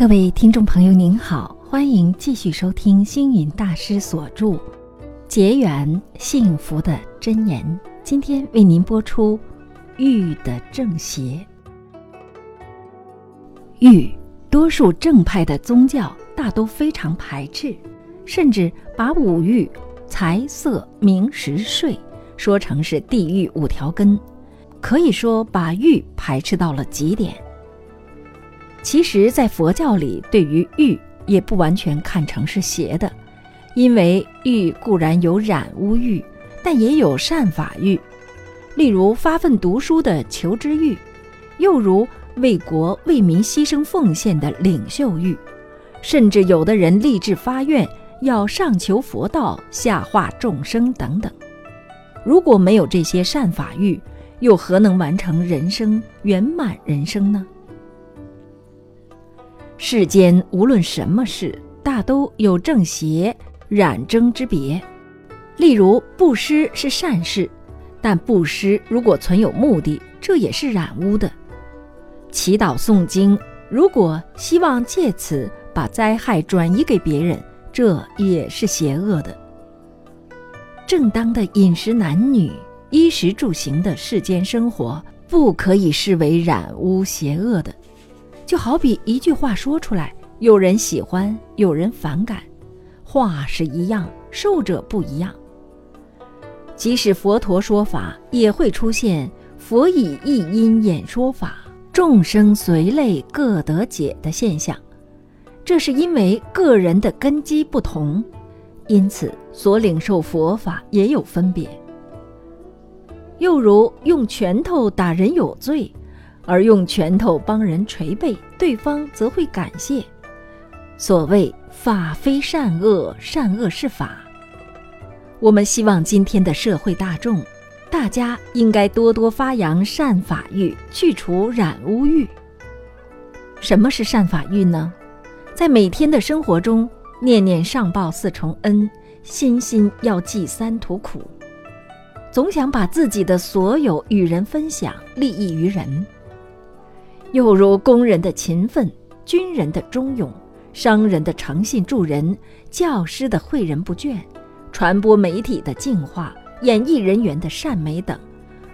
各位听众朋友，您好，欢迎继续收听星云大师所著《结缘幸福的真言》。今天为您播出“欲的正邪”。欲，多数正派的宗教大都非常排斥，甚至把五欲——财色名食睡——说成是地狱五条根，可以说把欲排斥到了极点。其实，在佛教里，对于欲也不完全看成是邪的，因为欲固然有染污欲，但也有善法欲。例如发奋读书的求知欲，又如为国为民牺牲奉献的领袖欲，甚至有的人立志发愿要上求佛道，下化众生等等。如果没有这些善法欲，又何能完成人生圆满人生呢？世间无论什么事，大都有正邪染争之别。例如，布施是善事，但布施如果存有目的，这也是染污的。祈祷诵经，如果希望借此把灾害转移给别人，这也是邪恶的。正当的饮食男女、衣食住行的世间生活，不可以视为染污邪恶的。就好比一句话说出来，有人喜欢，有人反感，话是一样，受者不一样。即使佛陀说法，也会出现佛以一因演说法，众生随类各得解的现象。这是因为个人的根基不同，因此所领受佛法也有分别。又如用拳头打人有罪。而用拳头帮人捶背，对方则会感谢。所谓法非善恶，善恶是法。我们希望今天的社会大众，大家应该多多发扬善法欲，去除染污欲。什么是善法欲呢？在每天的生活中，念念上报四重恩，心心要记三途苦，总想把自己的所有与人分享，利益于人。又如工人的勤奋，军人的忠勇，商人的诚信助人，教师的诲人不倦，传播媒体的净化，演艺人员的善美等，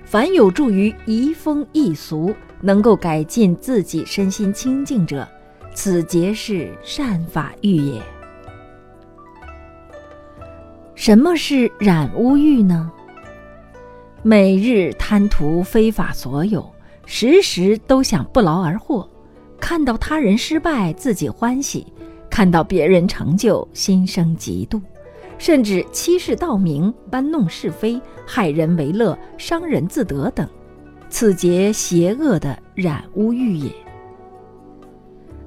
凡有助于移风易俗，能够改进自己身心清净者，此皆是善法欲也。什么是染污欲呢？每日贪图非法所有。时时都想不劳而获，看到他人失败自己欢喜，看到别人成就心生嫉妒，甚至欺世盗名、搬弄是非、害人为乐、伤人自得等，此皆邪恶的染污欲也。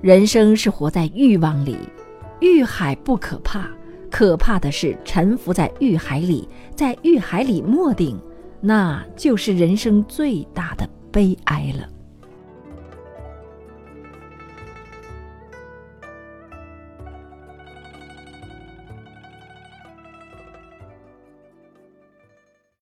人生是活在欲望里，欲海不可怕，可怕的是沉浮在欲海里，在欲海里没顶，那就是人生最大的。悲哀了。